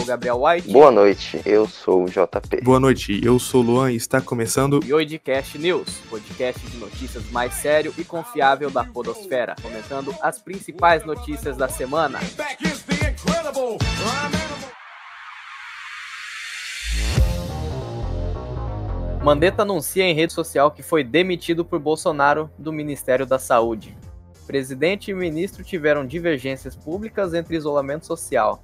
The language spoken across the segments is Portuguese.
sou o Gabriel White. Boa noite, eu sou o JP. Boa noite, eu sou o Luan e está começando E hoje Cast News, podcast de notícias mais sério e confiável da podosfera, comentando as principais notícias da semana. Mandetta anuncia em rede social que foi demitido por Bolsonaro do Ministério da Saúde. Presidente e ministro tiveram divergências públicas entre isolamento social.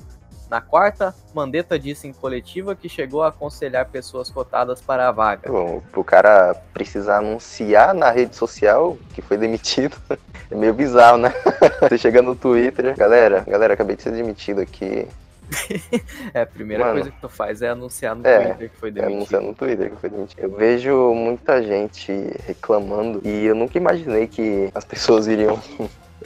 Na quarta, Mandetta disse em coletiva que chegou a aconselhar pessoas cotadas para a vaga. Bom, pro cara precisar anunciar na rede social que foi demitido, é meio bizarro, né? Você chega no Twitter, galera, galera, acabei de ser demitido aqui. É, a primeira Mano. coisa que tu faz é anunciar no É, Twitter que foi É, demitido. anunciar no Twitter que foi demitido. Eu vejo muita gente reclamando e eu nunca imaginei que as pessoas iriam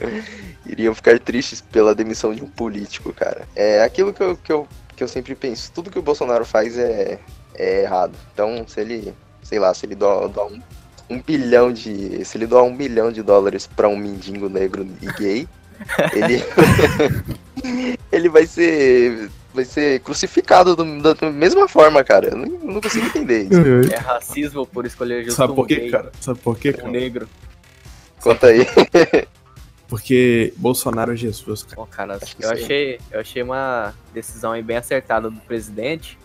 iriam ficar tristes pela demissão de um político, cara. É aquilo que eu, que eu, que eu sempre penso. Tudo que o Bolsonaro faz é, é errado. Então, se ele, sei lá, se ele doa um, um bilhão de. Se ele doar um bilhão de dólares pra um mendigo negro e gay, ele. ele vai ser. Vai ser crucificado do- da mesma forma, cara. Eu não, não consigo entender isso. É racismo por escolher justo Sabe um por quê, gay, cara? Sabe por quê, um cara? negro. Conta aí. Porque Bolsonaro é Jesus, cara. Bom, cara, eu achei, eu achei uma decisão aí bem acertada do presidente.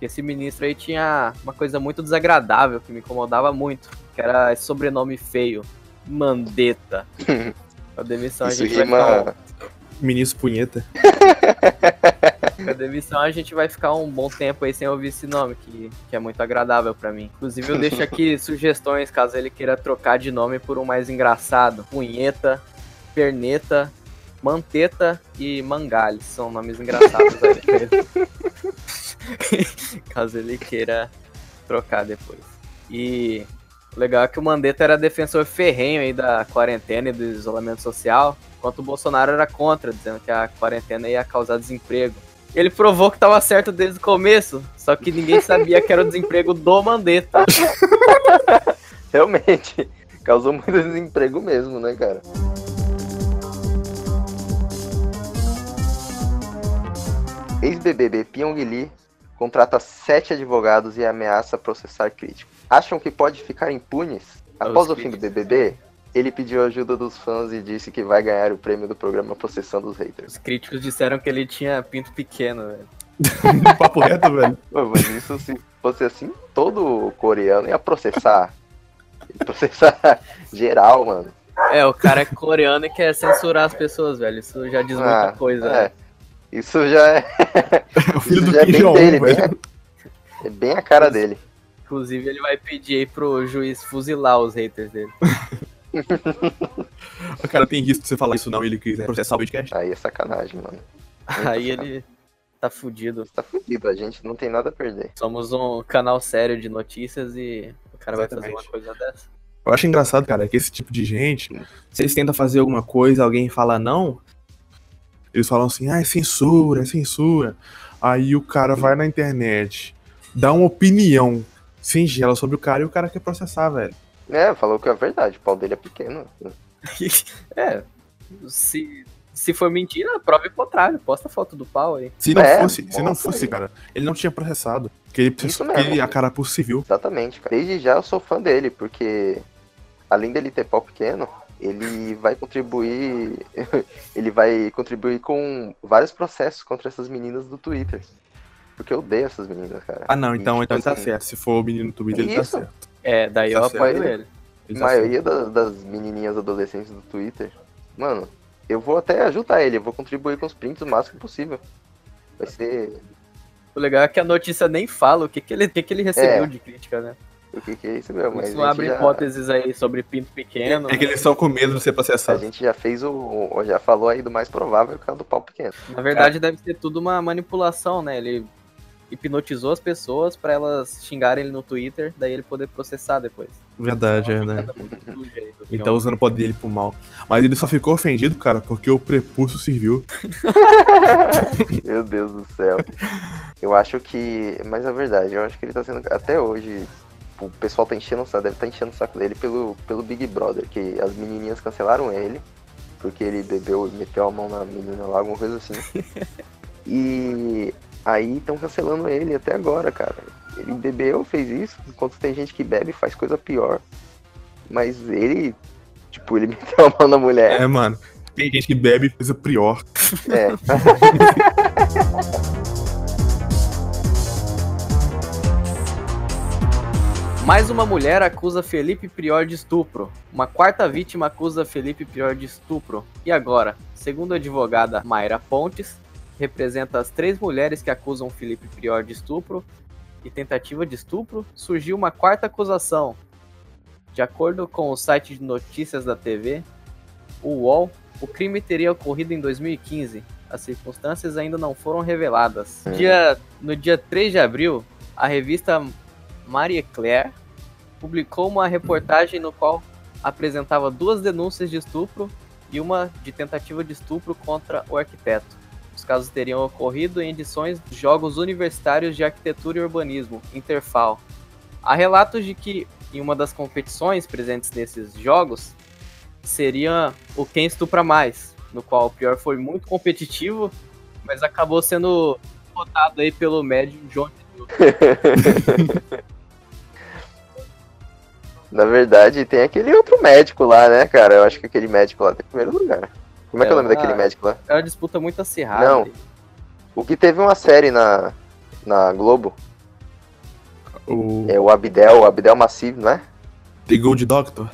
Que esse ministro aí tinha uma coisa muito desagradável que me incomodava muito, que era esse sobrenome feio, Mandetta. A demissão Isso a gente vai ficar, rima. Ministro Punheta. com a demissão a gente vai ficar um bom tempo aí sem ouvir esse nome, que, que é muito agradável pra mim. Inclusive eu deixo aqui sugestões caso ele queira trocar de nome por um mais engraçado. Punheta, Perneta, Manteta e Mangales. São nomes engraçados aí. caso ele queira trocar depois. E o legal é que o Mandetta era defensor ferrenho aí da quarentena e do isolamento social, enquanto o Bolsonaro era contra, dizendo que a quarentena ia causar desemprego. Ele provou que estava certo desde o começo, só que ninguém sabia que era o desemprego do Mandetta. Realmente. Causou muito desemprego mesmo, né, cara? Ex-BBB Pyong Lee contrata sete advogados e ameaça processar crítico. Acham que pode ficar impunes? Após o fim do BBB, ele pediu ajuda dos fãs e disse que vai ganhar o prêmio do programa Processando os Haters. Os críticos disseram que ele tinha pinto pequeno, velho. Papo reto, velho. Pô, mas isso se fosse assim, todo coreano ia processar. Ia processar geral, mano. É, o cara é coreano e quer censurar as pessoas, velho. Isso já diz muita Ah, coisa. é. né? Isso já é, O filho isso do já é Kim bem Jong-un, dele, bem, velho. é bem a cara dele. Inclusive, ele vai pedir aí pro juiz fuzilar os haters dele. O cara tem risco de você falar isso não e ele quiser processar o podcast. Aí é sacanagem, mano. Aí ele tá fudido. Tá fudido, a gente não tem nada a perder. Somos um canal sério de notícias e o cara vai fazer uma Exatamente. coisa dessa. Eu acho engraçado, cara, que esse tipo de gente, se eles tentam fazer alguma coisa, alguém fala não, eles falam assim, ah, é censura, é censura. Aí o cara vai na internet, dá uma opinião singela sobre o cara e o cara quer processar, velho. É, falou que é verdade, o pau dele é pequeno. é, se, se for mentira, prove o contrário. Posta foto do pau aí. Se não É, fosse, se não fosse, aí. cara, ele não tinha processado. Porque ele, mesmo. porque ele, a cara por civil. Exatamente, cara. Desde já eu sou fã dele, porque além dele ter pau pequeno, ele vai contribuir. ele vai contribuir com vários processos contra essas meninas do Twitter. Porque eu odeio essas meninas, cara. Ah, não, E, então, tipo então ele tá assim, certo. Se for o menino do Twitter, ele tá Isso. certo. É, daí eu Tá apoio certo. ele. Ele A tá maioria das, das menininhas adolescentes do Twitter, mano, eu vou até ajudar ele, eu vou contribuir com os prints o máximo possível. Vai ser. O legal é que a notícia nem fala o que, que, ele, que, que ele recebeu É. de crítica, né? O que, que é isso mesmo? Mas Isso a abre já, hipóteses aí sobre pinto pequeno. É que eles estão com medo de ser a processado. gente já fez o. o- Já falou aí do mais provável que é o do pau pequeno. Na verdade, deve ser tudo uma manipulação, né? Ele hipnotizou as pessoas pra elas xingarem ele no Twitter, daí ele poder processar depois. Verdade, é, né? Do Ele tá usando o poder dele pro mal. Mas ele só ficou ofendido, cara, porque o prepúcio serviu. Meu Deus do céu. Eu acho que. Mas é verdade, eu acho que ele tá sendo. Até hoje, o pessoal tá enchendo o saco, deve estar enchendo o saco dele pelo, pelo Big Brother, que as menininhas cancelaram ele, porque ele bebeu e meteu a mão na menina lá, alguma coisa assim. E Aí estão cancelando ele até agora, cara. Ele bebeu, fez isso, enquanto tem gente que bebe e faz coisa pior. Mas ele, tipo, ele meteu a mão na mulher. É, mano. Tem gente que bebe coisa pior. É. Mais uma mulher acusa Felipe Prior de estupro. Uma quarta vítima acusa Felipe Prior de estupro. E agora? Segundo a advogada Mayra Pontes, que representa as três mulheres que acusam Felipe Prior de estupro e tentativa de estupro, surgiu uma quarta acusação. De acordo com o site de notícias da TV, o UOL, o crime teria ocorrido em 2015. As circunstâncias ainda não foram reveladas. Dia, no dia 3 de abril, a revista Marie Claire publicou uma reportagem no qual apresentava duas denúncias de estupro e uma de tentativa de estupro contra o arquiteto. Os casos teriam ocorrido em edições dos Jogos Universitários de Arquitetura e Urbanismo, Interfal. Há relatos de que em uma das competições presentes nesses jogos seria o Quem Estupra Mais, no qual o Prior foi muito competitivo, mas acabou sendo votado aí pelo médium John Na verdade, tem aquele outro médico lá, né, cara? Eu acho que aquele médico lá tem primeiro lugar. Como é, que é o nome uma- daquele médico lá? É uma disputa muito acirrada. Não. O que teve uma série na, na Globo O é o Abdel, o Abdel Massif, não é? The Gold Doctor.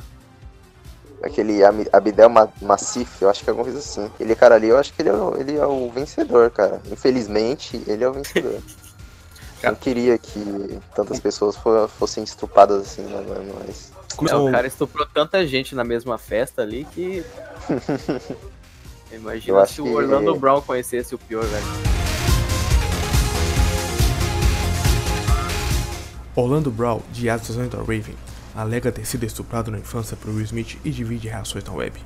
Aquele Abdel Ma Massif, eu acho que é alguma coisa assim. Aquele cara ali, eu acho que ele é, o, ele é o vencedor, cara. Infelizmente, ele é o vencedor. Eu não queria que tantas pessoas fo- fossem estrupadas assim, né? Mas. É, Começou o cara estuprou tanta gente na mesma festa ali que. Imagina Eu acho se o que- Orlando Brown conhecesse o pior, velho. Orlando Brown, de As Visões da Raven, alega ter sido estuprado na infância por Will Smith e divide reações na web.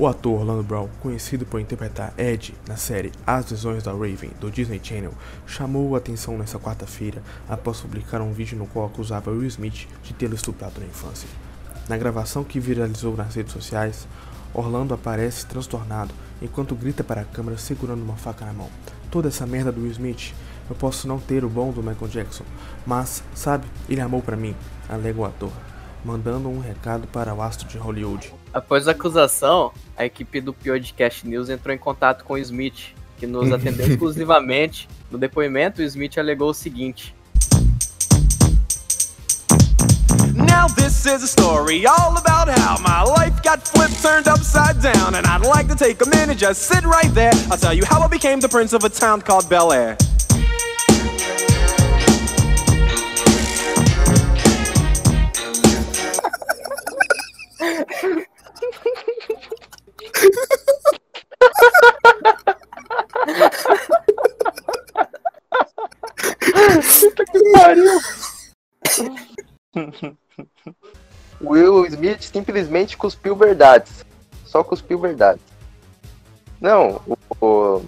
O ator Orlando Brown, conhecido por interpretar Ed na série As Visões da Raven do Disney Channel, chamou a atenção nesta quarta-feira após publicar um vídeo no qual acusava Will Smith de tê-lo estuprado na infância. Na gravação que viralizou nas redes sociais, Orlando aparece transtornado enquanto grita para a câmera segurando uma faca na mão. Toda essa merda do Will Smith, eu posso não ter o bom do Michael Jackson, mas, sabe, ele amou pra mim, alega o ator, mandando um recado para o astro de Hollywood. Após a acusação, a equipe do Podcast News entrou em contato com o Smith, que nos atendeu exclusivamente. No depoimento, o Smith alegou o seguinte: Now this is a story all about how my life got flipped, turned upside down, and I'd like to take a minute, just sit right there. I'll tell you how I became the prince of a town called Bel Air. Simplesmente cuspiu verdades. Só cuspiu verdades. Não, o, o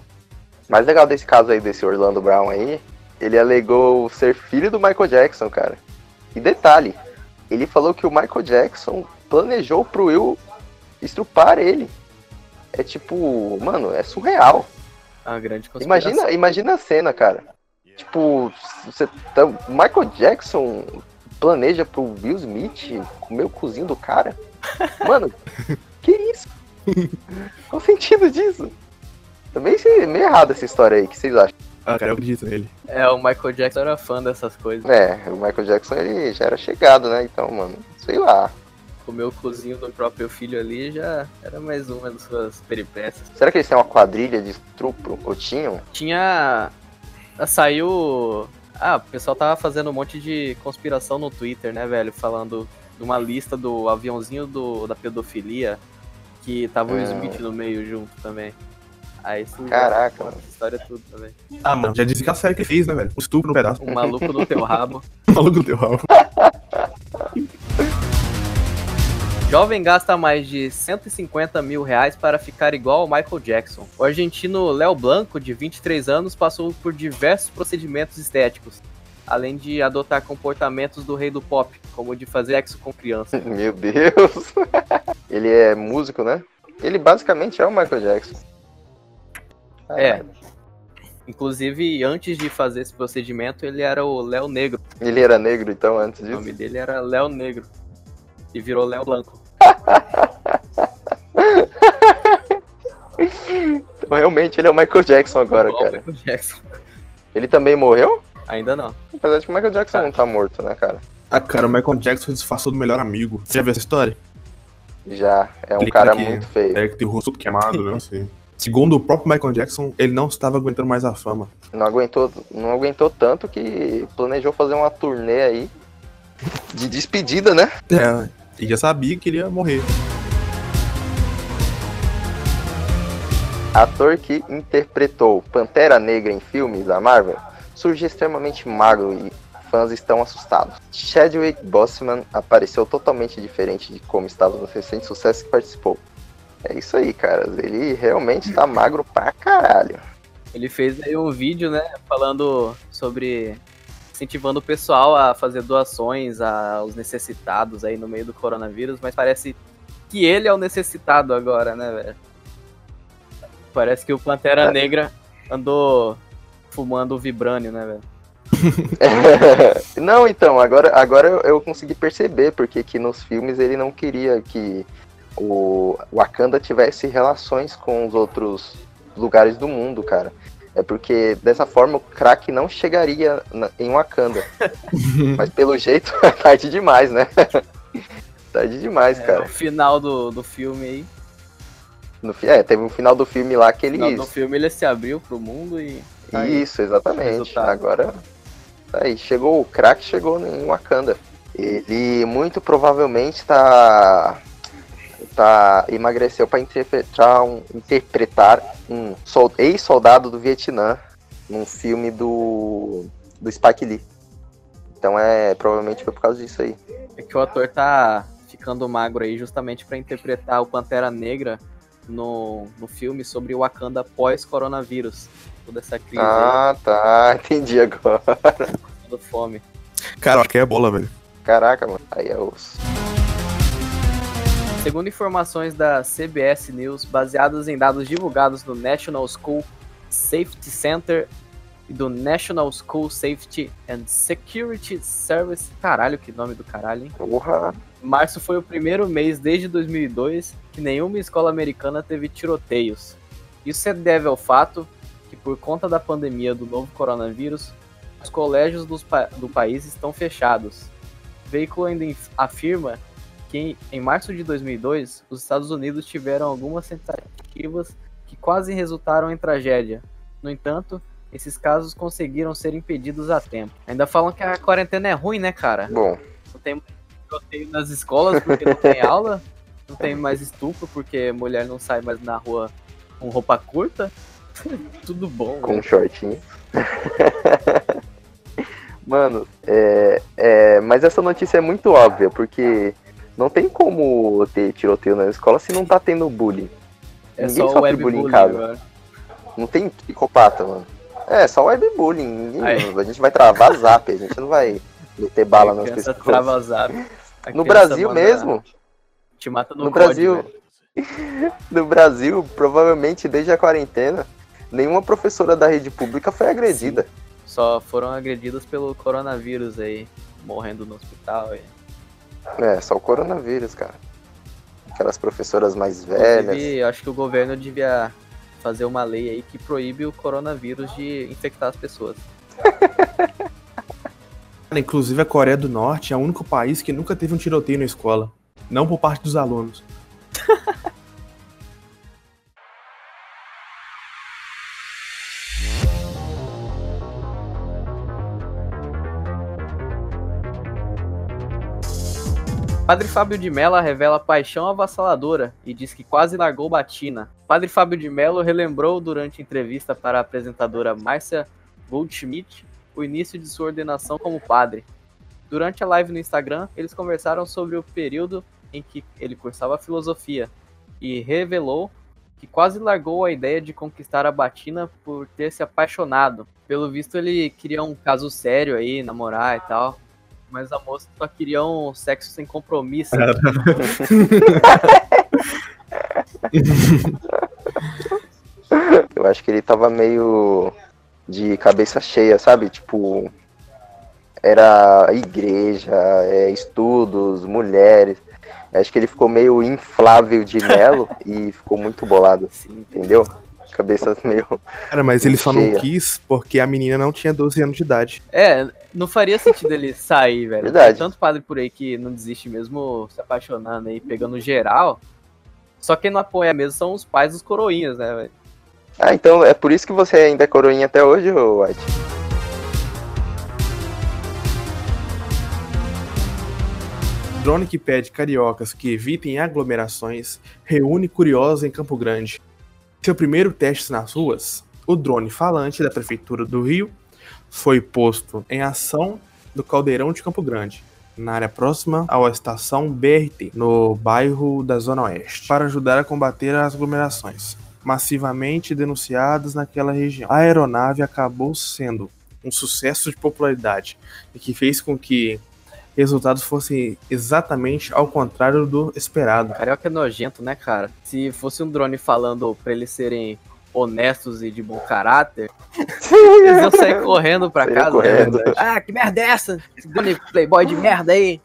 mais legal desse caso aí, desse Orlando Brown aí, ele alegou ser filho do Michael Jackson, cara. E detalhe, ele falou que o Michael Jackson planejou pro Will estrupar ele. É tipo, mano, é surreal. a grande. Imagina, imagina a cena, cara. Tipo, você tá, Michael Jackson planeja pro Will Smith comer o cozinho do cara. Mano, que isso? Qual o sentido disso? Também é meio errado essa história aí, o que vocês acham? Ah, cara, eu acredito nele. É, o Michael Jackson era fã dessas coisas. É, o Michael Jackson ele já era chegado, né? Então, mano, sei lá. Comer o cozinho do próprio filho ali já era mais uma das suas peripécias. Será que eles têm uma quadrilha de estupro? Ou tinham? Tinha. Saiu. Ah, o pessoal tava fazendo um monte de conspiração no Twitter, né, velho? Falando de uma lista do aviãozinho do, da pedofilia que tava o Hum. Smith no meio junto também. Aí isso Caraca, mano. essa história é tudo também. Ah, mano, já disse que a série que fez, né, velho? Um estupro no pedaço. Um maluco no teu rabo. Maluco do teu rabo. Jovem gasta mais de 150 mil reais para ficar igual ao Michael Jackson. O argentino Léo Blanco, de 23 anos, passou por diversos procedimentos estéticos, além de adotar comportamentos do rei do pop, como o de fazer sexo com criança. Meu Deus. ele é músico, né? Ele basicamente é o Michael Jackson. É. Inclusive, antes de fazer esse procedimento, ele era o Léo Negro. Ele era negro, então, antes O disso. nome dele era Léo Negro. E virou Léo Blanco. Então, realmente, ele é o Michael Jackson agora, Igual o cara. Michael Jackson. Ele também morreu? Ainda não. Apesar de que o Michael Jackson não tá morto, né, cara? Ah, cara, o Michael Jackson disfarçou do melhor amigo. Você já viu essa história? Já, é um cara que- muito feio. É que tem o rosto queimado, né? Assim. Segundo o próprio Michael Jackson, ele não estava aguentando mais a fama. Não aguentou, não aguentou tanto que planejou fazer uma turnê aí de despedida, né? É, e já sabia que ele ia morrer. Ator que interpretou Pantera Negra em filmes da Marvel surge extremamente magro e fãs estão assustados. Chadwick Boseman apareceu totalmente diferente de como estava nos recentes sucessos que participou. É isso aí, cara. Ele realmente tá magro pra caralho. Ele fez aí um vídeo, né, falando sobre incentivando o pessoal a fazer doações aos necessitados aí no meio do coronavírus, mas parece que ele é o necessitado agora, né, velho? Parece que o Pantera Negra andou fumando vibrânio, né, velho? não, então, agora, agora eu, consegui perceber porque que nos filmes ele não queria que o Wakanda tivesse relações com os outros lugares do mundo, cara. É porque dessa forma o crack não chegaria na- em Wakanda. Mas pelo jeito é tarde demais, né? tarde demais, É, cara. o final do, do filme aí. No, é, teve um final do filme lá que No final do filme ele se abriu pro mundo e. tá aí. Isso, exatamente. Resultado. Agora, tá aí, chegou o crack, chegou em Wakanda. Ele muito provavelmente tá tá emagreceu para interpretar um, interpretar um sol- ex-soldado do Vietnã num filme do do Spike Lee. Então é provavelmente foi por causa disso aí. É que o ator tá ficando magro aí justamente pra interpretar o Pantera Negra no, no filme sobre o Wakanda pós-coronavírus. Toda essa crise aí, Ah, tá, entendi agora. do fome. Cara, que é bola, velho. Caraca, mano. Aí é os Segundo informações da CBS News, baseadas em dados divulgados do National School Safety Center e do National School Safety and Security Service. Caralho, que nome do caralho, hein? porra. Março foi o primeiro mês desde 2002 que nenhuma escola americana teve tiroteios. Isso se deve ao fato que, por conta da pandemia do novo coronavírus, os colégios pa- do país estão fechados. O veículo ainda afirma que, em- março de 2002, os Estados Unidos tiveram algumas tentativas que quase resultaram em tragédia. No entanto, esses casos conseguiram ser impedidos a tempo. Ainda falam que a quarentena é ruim, né, cara? Bom, não tem mais tiroteio nas escolas porque não tem aula, não tem mais estupro porque mulher não sai mais na rua com roupa curta. Tudo bom, com né? shortinho. Mano, é, é, mas essa notícia é muito óbvia, porque não tem como ter tiroteio na escola se não tá tendo bullying. É ninguém só o sofre bullying webbullying em casa. agora. Não tem psicopata, mano. É, só webbullying. Ninguém, Aí. a gente vai travar zap, a gente não vai meter bala A nas pessoas. trava zap. No Brasil mesmo, Te mata no, no código, Brasil, velho. no Brasil, provavelmente desde a quarentena, nenhuma professora da rede pública foi agredida. Só foram agredidos pelo coronavírus aí, morrendo no hospital. E... É, só o coronavírus, cara. Aquelas professoras mais velhas. Inclusive, eu acho que o governo devia fazer uma lei aí que proíbe o coronavírus de infectar as pessoas. Cara, Inclusive a Coreia do Norte é o único país que nunca teve um tiroteio na escola. Não por parte dos alunos. Padre Fábio de Mello revela paixão avassaladora e diz que quase largou Batina. Padre Fábio de Mello relembrou durante entrevista para a apresentadora Márcia Goldschmidt o início de sua ordenação como padre. Durante a live no Instagram, eles conversaram sobre o período em que ele cursava filosofia e revelou que quase largou a ideia de conquistar a Batina por ter se apaixonado. Pelo visto, ele queria um caso sério aí, namorar e tal. Mas a moça só queria um sexo sem compromisso. Eu acho que ele tava meio de cabeça cheia, sabe? Tipo, era igreja, é, estudos, mulheres. Acho que ele ficou meio inflável de melo e ficou muito bolado, Sim. entendeu? Cabeça meio. Cara, mas ele só não quis porque a menina não tinha 12 anos de idade. É, não faria sentido ele sair, velho. Verdade. Tem tanto padre por aí que não desiste mesmo se apaixonando aí, pegando geral. Só quem não apoia mesmo são os pais dos coroinhas, né, velho? Ah, então é por isso que você ainda é coroinha até hoje, ô White? Drone que pede cariocas que evitem aglomerações reúne curiosos em Campo Grande. Seu primeiro teste nas ruas, o drone falante da Prefeitura do Rio foi posto em ação no Caldeirão de Campo Grande, na área próxima à estação BRT, no bairro da Zona Oeste, para ajudar a combater as aglomerações massivamente denunciadas naquela região. A aeronave acabou sendo um sucesso de popularidade e que fez com que resultados fossem exatamente ao contrário do esperado. Carioca é nojento, né, cara? Se fosse um drone falando pra eles serem honestos e de bom caráter, eles iam sair correndo pra casa. correndo. né? Ah, que merda é essa? Esse drone playboy de merda aí.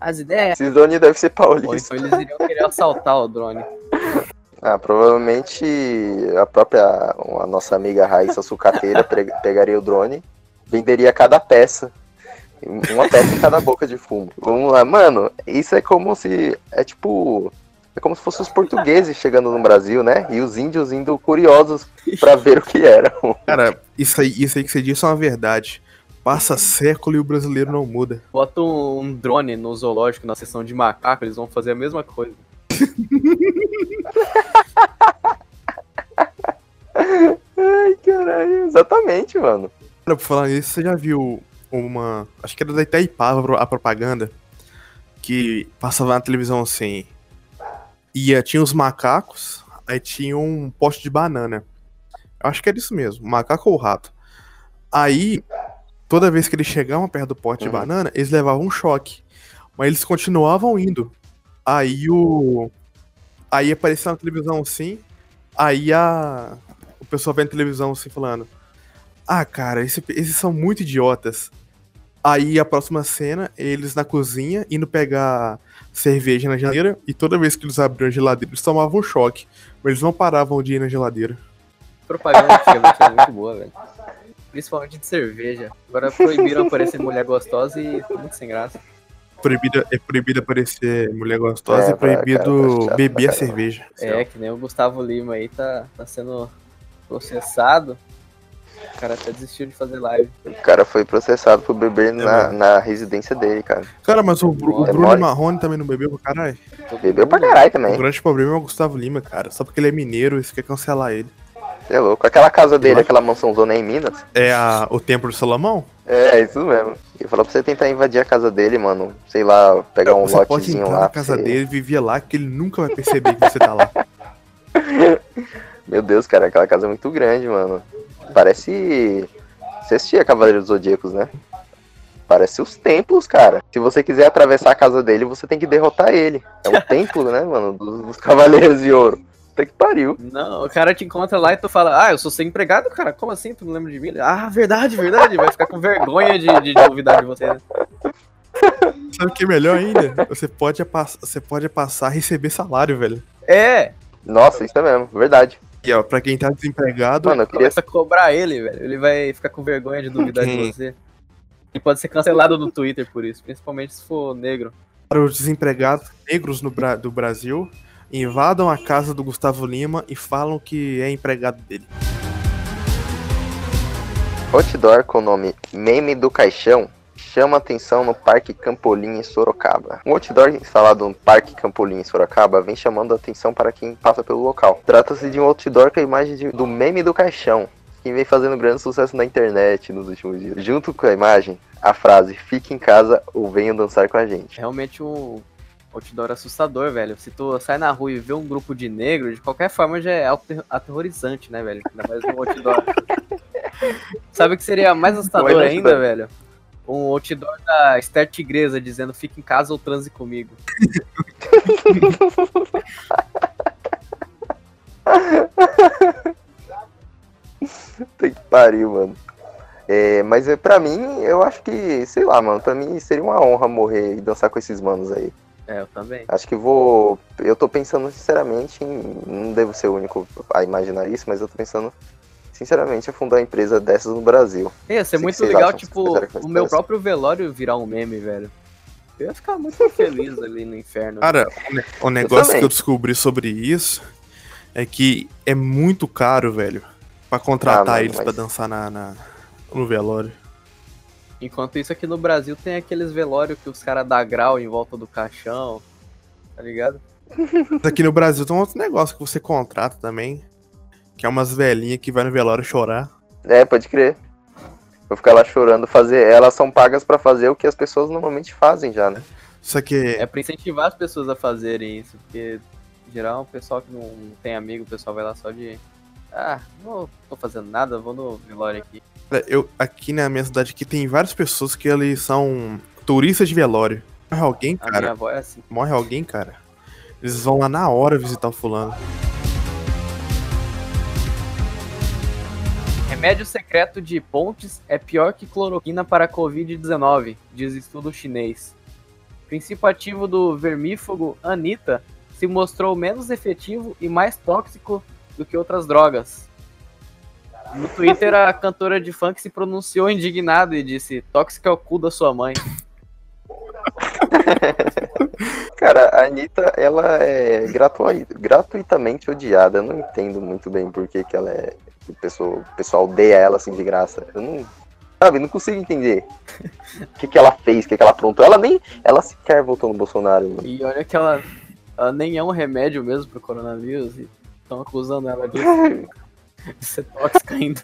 As ideias. Esse drone deve ser paulista. então eles iriam querer assaltar o drone. Ah, provavelmente a própria a nossa amiga Raíssa Sucateira pegaria o drone, venderia cada peça. Uma peça em cada boca de fumo. Vamos lá, mano, isso é como se. É tipo. É como se fossem os portugueses chegando no Brasil, né? E os índios indo curiosos pra ver o que era. Cara, isso aí, isso aí que você disse é uma verdade. Passa século e o brasileiro não muda. Bota um, um drone no zoológico, na seção de macaco, eles vão fazer a mesma coisa. Ai, caralho, exatamente, mano. Cara, por falar nisso, você já viu uma. Acho que era da Itaipava a propaganda. Que passava na televisão assim. Ia, tinha os macacos, aí tinha um poste de banana. Eu acho que era isso mesmo, macaco ou rato. Aí, toda vez que eles chegavam perto do pote de Uhum. banana, eles levavam um choque. Mas eles continuavam indo. Aí o. Aí aparecia na televisão assim. Aí a. O pessoal vendo televisão assim falando. Ah, cara, esse- esses são muito idiotas. Aí a próxima cena, eles na cozinha, indo pegar cerveja na geladeira, e toda vez que eles abriam a geladeira, eles tomavam um choque. Mas eles não paravam de ir na geladeira. Propaganda antigamente era muito boa, velho. Principalmente de cerveja. Agora proibiram aparecer mulher gostosa e tá muito sem graça. Proibido, é proibido aparecer mulher gostosa É, e proibido cara, beber a cerveja. É, que nem o Gustavo Lima aí tá, tá sendo processado. O cara até desistiu de fazer live. O cara foi processado por beber na, mano. na residência dele, cara. Cara, mas o, Bru- o É Bruno mole. Marrone também não bebeu pra caralho. Bebeu pra caralho O também. grande problema é o Gustavo Lima, cara. Só porque ele é mineiro, isso quer cancelar ele. Você é louco. Aquela casa dele, Eu- aquela mansãozona em Minas. É a, o Templo de Salomão? É, isso mesmo. E falou pra você tentar invadir a casa dele, mano. Sei lá, pegar um você pode lotezinho entrar lá. na casa você- dele, vivia lá, que ele nunca vai perceber que você tá lá. Meu Deus, cara, aquela casa é muito grande, mano. Parece. Você assistia Cavaleiros dos Zodíacos, né? Parece os templos, cara. Se você quiser atravessar a casa dele, você tem que derrotar ele. É um templo, né, mano? Dos, dos Cavaleiros de Ouro. Puta que pariu. Não, o cara te encontra lá e tu fala, ah, eu sou seu empregado, cara. Como assim? Tu não lembra de mim? Ah, verdade, verdade. Vai ficar com vergonha de, de duvidar de você. né? Sabe o que é melhor ainda? Você pode, você pode passar a receber salário, velho. É, Nossa, isso é mesmo, verdade. E ó, pra quem tá desempregado, Mano, eu queria. começa a cobrar ele, velho. Ele vai ficar com vergonha de duvidar de você. Ele pode ser cancelado no Twitter por isso, principalmente se for negro. para os desempregados negros no Bra- do Brasil, invadam a casa do Gustavo Lima e falam que é empregado dele. Outdoor com o nome Meme do Caixão chama atenção no Parque Campolim em Sorocaba. Um outdoor instalado no Parque Campolim em Sorocaba vem chamando a atenção para quem passa pelo local. Trata-se de um outdoor com a imagem de- do Meme do Caixão, que vem fazendo grande sucesso na internet nos últimos dias. Junto com a imagem, a frase Fique em casa ou venham dançar com a gente. Realmente um outdoor assustador, velho. Se tu sai na rua e vê um grupo de negros, de qualquer forma já é ater- aterrorizante, né, velho? Ainda mais um outdoor. Sabe o que seria mais assustador ainda, velho? Um outdoor da Esther Tigresa dizendo fique em casa ou transe comigo. Tem que pariu, mano. É, mas é, pra mim, eu acho que, sei lá, mano, pra mim seria uma honra morrer e dançar com esses manos aí. É, eu também. Acho que vou. Eu tô pensando sinceramente em. Não devo ser o único a imaginar isso, mas eu tô pensando sinceramente fundar uma empresa dessas no Brasil. Ia ser muito legal, acham? tipo, o meu próprio velório virar um meme, velho. Eu ia ficar muito feliz ali no inferno. Cara, o ne- o negócio também. que eu descobri sobre isso é que é muito caro, velho, pra contratar Ah, mano, eles mas- pra dançar na, na- no velório. Enquanto isso, aqui no Brasil tem aqueles velórios que os caras dão grau em volta do caixão, tá ligado? Aqui no Brasil tem um outro negócio que você contrata também, que é umas velhinhas que vai no velório chorar. É, pode crer. Vou ficar lá chorando, fazer. Elas são pagas pra fazer o que as pessoas normalmente fazem já, né? Só que É pra incentivar as pessoas a fazerem isso, porque em geral o pessoal que não tem amigo, o pessoal vai lá só de. Ah, não tô fazendo nada, vou no velório aqui. eu aqui na minha cidade aqui tem várias pessoas que eles são turistas de velório. Morre alguém, A minha cara. avó é assim. Morre alguém, cara. Eles vão lá na hora visitar o fulano. Remédio secreto de pontes é pior que cloroquina para a Covid-19, diz estudo chinês. O princípio ativo do vermífugo Anita se mostrou menos efetivo e mais tóxico do que outras drogas. No Twitter, a cantora de funk se pronunciou indignada e disse: Tóxico é o cu da sua mãe. Cara, a Anitta, ela é gratui- gratuitamente odiada. Eu não entendo muito bem por que, que ela é. O pessoal, o pessoal odeia ela assim de graça. Eu não. Sabe, não consigo entender. O que, que ela fez, o que, que ela aprontou. Ela nem. Ela sequer votou no Bolsonaro. mano. E olha que ela, ela nem é um remédio mesmo pro coronavírus. E estão acusando ela de, de ser tóxica ainda.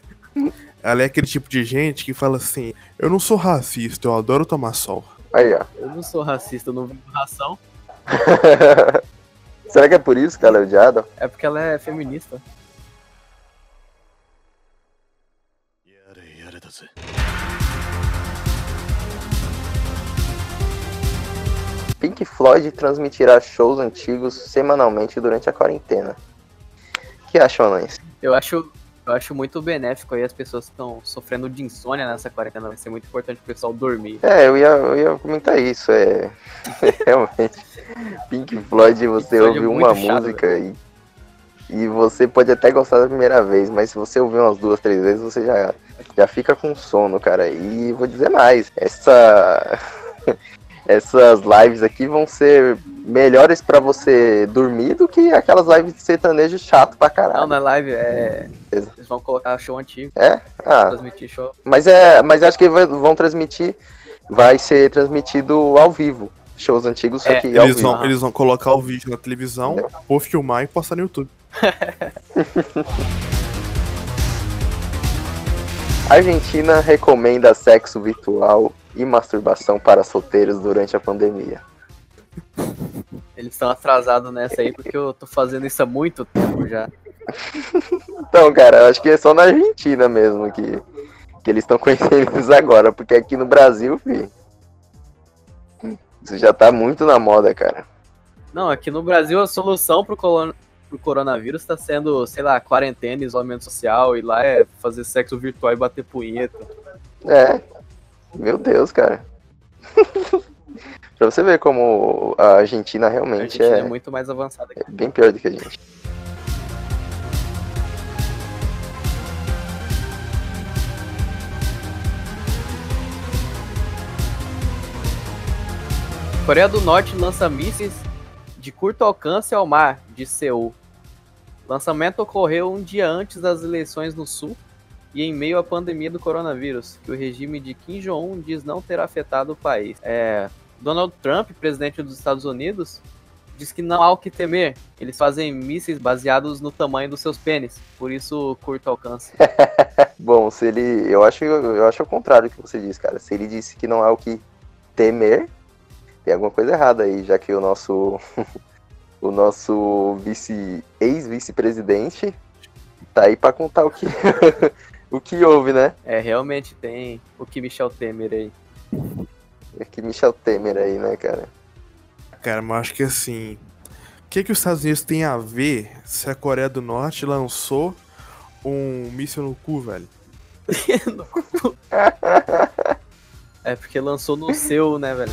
Ela é aquele tipo de gente que fala assim: Eu não sou racista, eu adoro tomar sol. Aí, ó. Eu não sou racista, eu não vivo ração. Será que é por isso que ela é odiada? É porque ela é feminista. Pink Floyd transmitirá shows antigos semanalmente durante a quarentena. O que acham, Anões? Eu acho, eu acho muito benéfico aí as pessoas que estão sofrendo de insônia nessa quarentena. Vai ser muito importante o pessoal dormir. É, eu ia, eu ia comentar isso. É. Realmente. Pink Floyd, você Pink é ouve uma chato, música e. E você pode até gostar da primeira vez, mas se você ouvir umas duas, três vezes, você já, já fica com sono, cara. E vou dizer mais, essa. Essas lives aqui vão ser melhores pra você dormir do que aquelas lives de sertanejo chato pra Não, caralho. na live é. Beleza. Eles vão colocar show antigo, É? Ah, transmitir show. Mas é, mas acho que vão transmitir, vai ser transmitido ao vivo. Shows antigos, só É, que ao Eles vivo. vão, eles vão colocar o vídeo na televisão, ou filmar e postar no YouTube. Argentina recomenda sexo virtual e masturbação para solteiros durante a pandemia. Eles estão atrasados nessa aí porque eu tô fazendo isso há muito tempo já. Então, cara, acho que é só na Argentina mesmo que, que eles estão conhecendo isso agora, porque aqui no Brasil, fi, isso já tá muito na moda, cara. Não, aqui no Brasil a solução pro, colon... pro coronavírus tá sendo, sei lá, quarentena, isolamento social, e lá é fazer sexo virtual e bater punheta. É, meu Deus, cara. pra você ver como a Argentina A realmente Argentina é é, muito mais avançada que é bem pior do que a gente. Coreia do Norte lança mísseis de curto alcance ao mar, de Seul. O lançamento ocorreu um dia antes das eleições no Sul e em meio à pandemia do coronavírus, que o regime de Kim Jong-un diz não ter afetado o país. É, Donald Trump, presidente dos Estados Unidos, diz que não há o que temer. Eles fazem mísseis baseados no tamanho dos seus pênis, por isso curto alcance. Bom, se ele. Eu acho, eu acho o contrário do que você disse, cara. Se ele disse que não há o que temer, tem alguma coisa errada aí, já que o nosso. o nosso vice. ex-vice-presidente tá aí pra contar o que. o que houve, né? É, realmente tem o que Michel Temer aí. É que Michel Temer aí, né, cara? Cara, mas eu acho que assim. O que, que os Estados Unidos tem a ver se a Coreia do Norte lançou um míssil no cu, velho? é porque lançou no seu, né, velho?